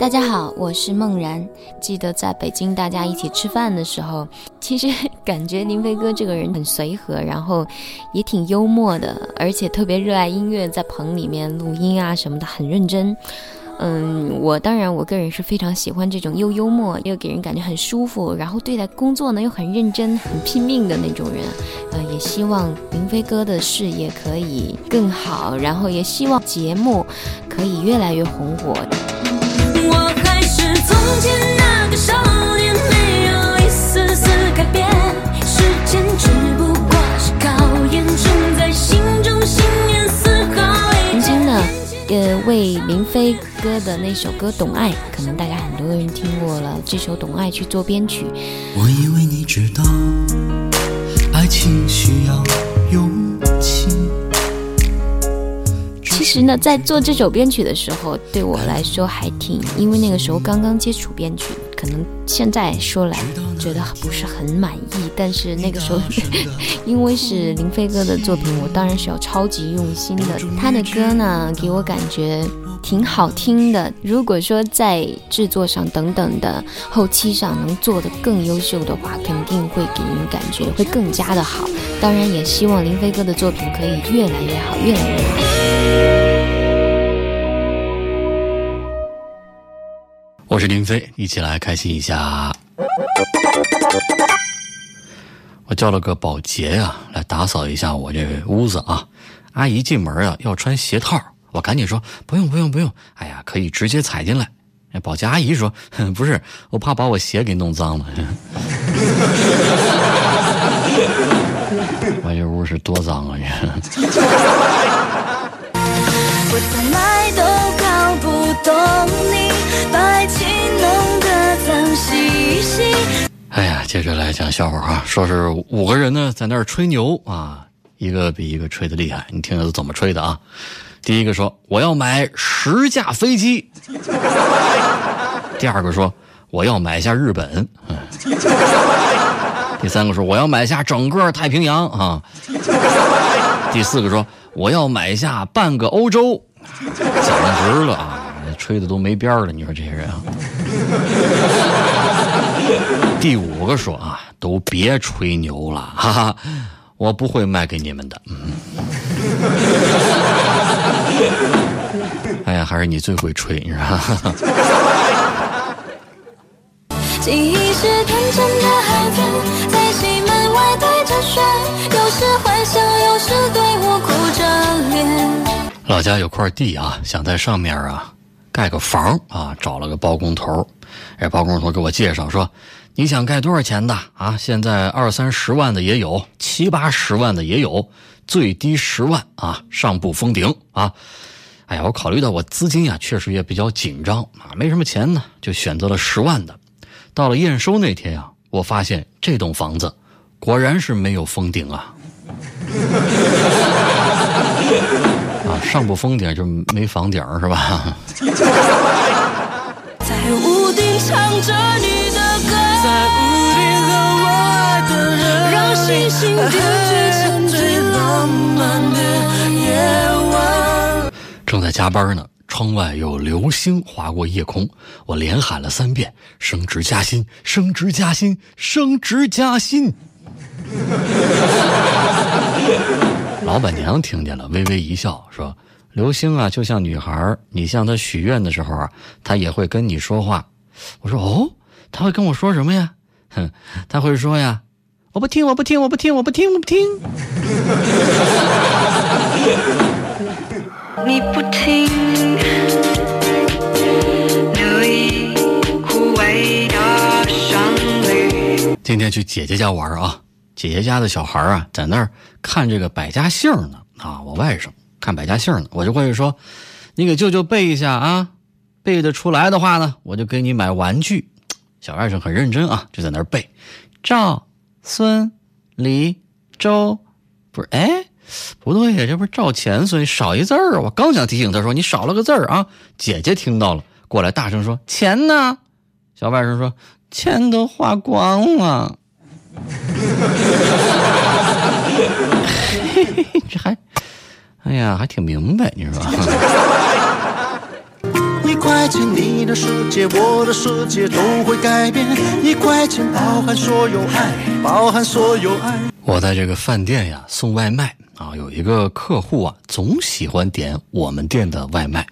大家好，我是梦然。记得在北京大家一起吃饭的时候，其实感觉林飞哥这个人很随和，然后也挺幽默的，而且特别热爱音乐，在棚里面录音啊什么的很认真。嗯，我当然我个人是非常喜欢这种又幽默又给人感觉很舒服，然后对待工作呢又很认真、很拼命的那种人。呃，也希望林飞哥的事业可以更好，然后也希望节目可以越来越红火。呃，为林飞哥的那首歌《懂爱》，可能大家很多人听过了，这首《懂爱》去做编曲。我以为你知道，爱情需要勇气。其实呢，在做这首编曲的时候，对我来说还挺，因为那个时候刚刚接触编曲，可能现在说来觉得不是很满意，但是那个时候，因为是林飞哥的作品，我当然是要超级用心的。他的歌呢，给我感觉挺好听的。如果说在制作上等等的后期上能做得更优秀的话，肯定会给人感觉会更加的好。当然，也希望林飞哥的作品可以越来越好，越来越好。我是林飞，一起来开心一下。我叫了个保洁呀，来打扫一下我这屋子啊。阿姨进门啊要穿鞋套，我赶紧说不用不用不用，哎呀可以直接踩进来。保洁阿姨说 不是，我怕把我鞋给弄脏了。我这屋是多脏啊！这。我从来都搞不懂你白情弄得脏兮兮。哎呀，接着来讲笑话啊，说是五个人呢在那儿吹牛啊，一个比一个吹的厉害，你听听怎么吹的啊？第一个说我要买十架飞机，第二个说我要买下日本，第三个说我要买下整个太平洋啊，第四个说我要买下半个欧洲，简直了啊！吹的都没边儿了，你说这些人啊。第五个说啊，都别吹牛了，哈哈，我不会卖给你们的。嗯。哎呀，还是你最会吹，你知道吗？记忆是天真的孩子，在西门外对着雪，有时欢笑，有时对我哭着脸。老家有块地啊，想在上面啊盖个房啊，找了个包工头。哎，包工头给我介绍说，你想盖多少钱的啊？现在二三十万的也有，七八十万的也有，最低十万啊，上不封顶啊。哎呀，我考虑到我资金呀，确实也比较紧张啊，没什么钱呢，就选择了十万的。到了验收那天呀，我发现这栋房子果然是没有封顶啊！啊，上不封顶就没房顶是吧？在屋顶唱着你的歌，在屋顶和我爱的人，让星星点缀成最浪漫的夜晚。正在加班呢。窗外有流星划过夜空，我连喊了三遍：“升职加薪，升职加薪，升职加薪。”老板娘听见了，微微一笑，说：“流星啊，就像女孩，你向她许愿的时候啊，她也会跟你说话。”我说：“哦，她会跟我说什么呀？”哼，她会说呀：“我不听，我不听，我不听，我不听，我不听。”你不听，今天去姐姐家玩啊，姐姐家的小孩啊，在那儿看这个百家姓呢啊，我外甥看百家姓呢，我就过去说，你给舅舅背一下啊，背得出来的话呢，我就给你买玩具。小外甥很认真啊，就在那儿背，赵、孙、李、周，不是哎。不对呀，这不是赵钱孙少一字儿我刚想提醒他说你少了个字儿啊，姐姐听到了，过来大声说钱呢？小外甥说钱都花光了。这还，哎呀，还挺明白，你说。一块钱，你的世界，我的世界都会改变。一块钱包含所有爱，包含所有爱。我在这个饭店呀送外卖啊，有一个客户啊总喜欢点我们店的外卖。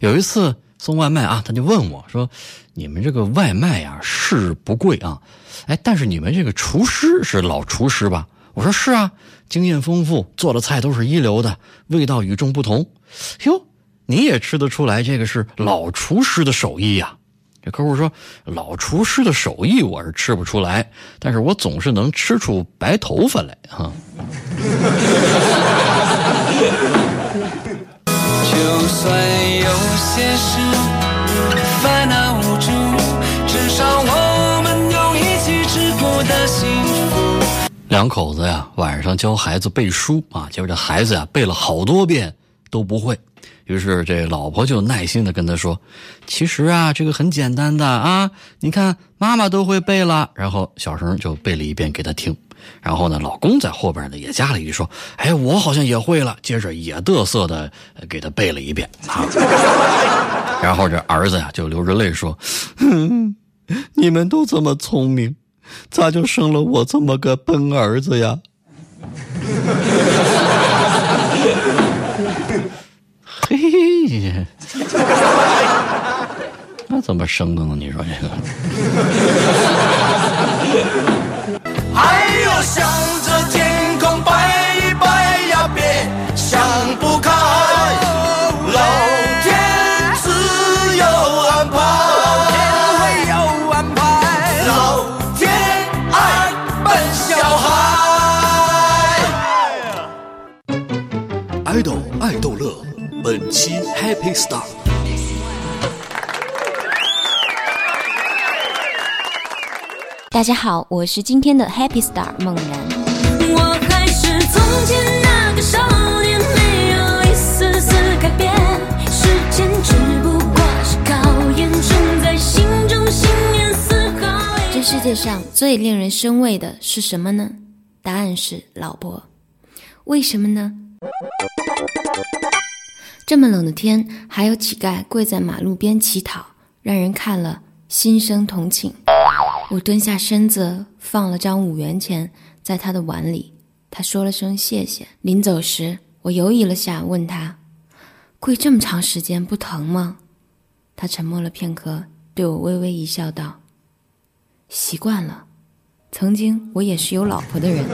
有一次送外卖啊，他就问我说：“你们这个外卖呀是不贵啊？哎，但是你们这个厨师是老厨师吧？”我说：“是啊，经验丰富，做的菜都是一流的，味道与众不同。”哟，你也吃得出来这个是老厨师的手艺呀？这客户说：“老厨师的手艺我是吃不出来，但是我总是能吃出白头发来啊。” 就算有些事烦恼无助，至少我们有一起吃过的幸福。两口子呀，晚上教孩子背书啊，结果这孩子呀背了好多遍都不会。于是这老婆就耐心的跟他说：“其实啊，这个很简单的啊，你看妈妈都会背了。”然后小声就背了一遍给他听。然后呢，老公在后边呢也加了一句说：“哎，我好像也会了。”接着也嘚瑟的给他背了一遍啊。然后这儿子呀就流着泪说：“哼，你们都这么聪明，咋就生了我这么个笨儿子呀？” 嘿，那怎么生的呢？你说这个？向着天空拜一拜呀，别想不开，老天自有安排，老天会有安排，老天爱笨小孩。爱豆爱逗乐，本期 Happy Star。大家好，我是今天的 Happy Star 梦然。我还是从前那个少年，没有一丝丝改变。时间只不过是考验，种在心中信念丝毫这世界上最令人生畏的是什么呢？答案是老婆。为什么呢？这么冷的天，还有乞丐跪在马路边乞讨，让人看了心生同情。我蹲下身子，放了张五元钱在他的碗里。他说了声谢谢。临走时，我犹豫了下，问他：“跪这么长时间不疼吗？”他沉默了片刻，对我微微一笑，道：“习惯了。曾经我也是有老婆的人。”